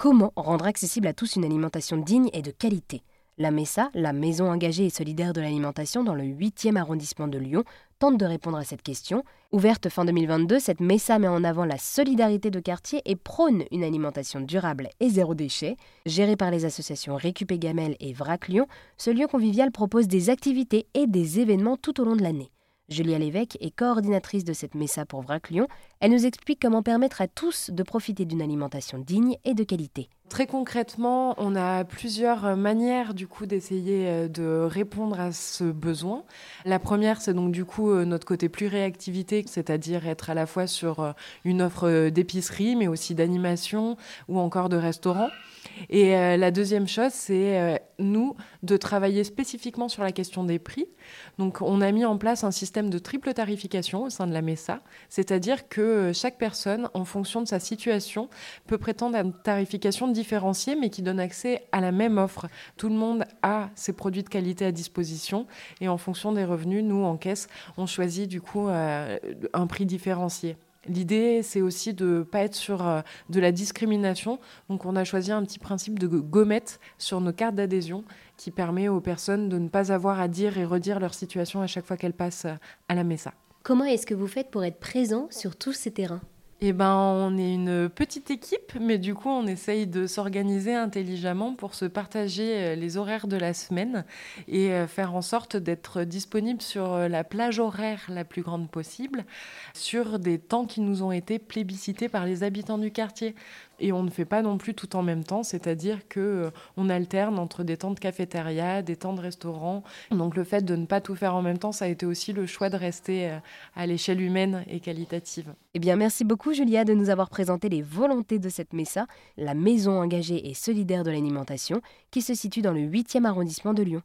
Comment rendre accessible à tous une alimentation digne et de qualité? La MESA, la Maison engagée et solidaire de l'alimentation dans le 8e arrondissement de Lyon, tente de répondre à cette question. Ouverte fin 2022, cette MESA met en avant la solidarité de quartier et prône une alimentation durable et zéro déchet. Gérée par les associations Récupé Gamel et Vrac Lyon, ce lieu convivial propose des activités et des événements tout au long de l'année. Julia Lévesque est coordinatrice de cette MESA pour Vrac Lyon. Elle nous explique comment permettre à tous de profiter d'une alimentation digne et de qualité. Très concrètement, on a plusieurs manières du coup d'essayer euh, de répondre à ce besoin. La première, c'est donc du coup euh, notre côté plus réactivité, c'est-à-dire être à la fois sur euh, une offre d'épicerie, mais aussi d'animation ou encore de restaurant. Et la deuxième chose, c'est nous de travailler spécifiquement sur la question des prix. Donc, on a mis en place un système de triple tarification au sein de la MESA, c'est-à-dire que chaque personne, en fonction de sa situation, peut prétendre à une tarification différenciée, mais qui donne accès à la même offre. Tout le monde a ses produits de qualité à disposition, et en fonction des revenus, nous, en caisse, on choisit du coup euh, un prix différencié. L'idée, c'est aussi de ne pas être sur euh, de la discrimination. Donc, on a choisi un petit principe de gommette sur nos cartes d'adhésion qui permet aux personnes de ne pas avoir à dire et redire leur situation à chaque fois qu'elles passent euh, à la MESA. Comment est-ce que vous faites pour être présent sur tous ces terrains? Eh ben, on est une petite équipe, mais du coup, on essaye de s'organiser intelligemment pour se partager euh, les horaires de la semaine et euh, faire en sorte d'être disponible sur euh, la plage horaire la plus grande possible, sur des temps qui nous ont été plébiscités par les habitants du quartier. Et on ne fait pas non plus tout en même temps, c'est-à-dire que on alterne entre des temps de cafétéria, des temps de restaurant. Donc le fait de ne pas tout faire en même temps, ça a été aussi le choix de rester à l'échelle humaine et qualitative. Eh bien, merci Julia de nous avoir présenté les volontés de cette MESA, la maison engagée et solidaire de l'alimentation, qui se situe dans le 8e arrondissement de Lyon.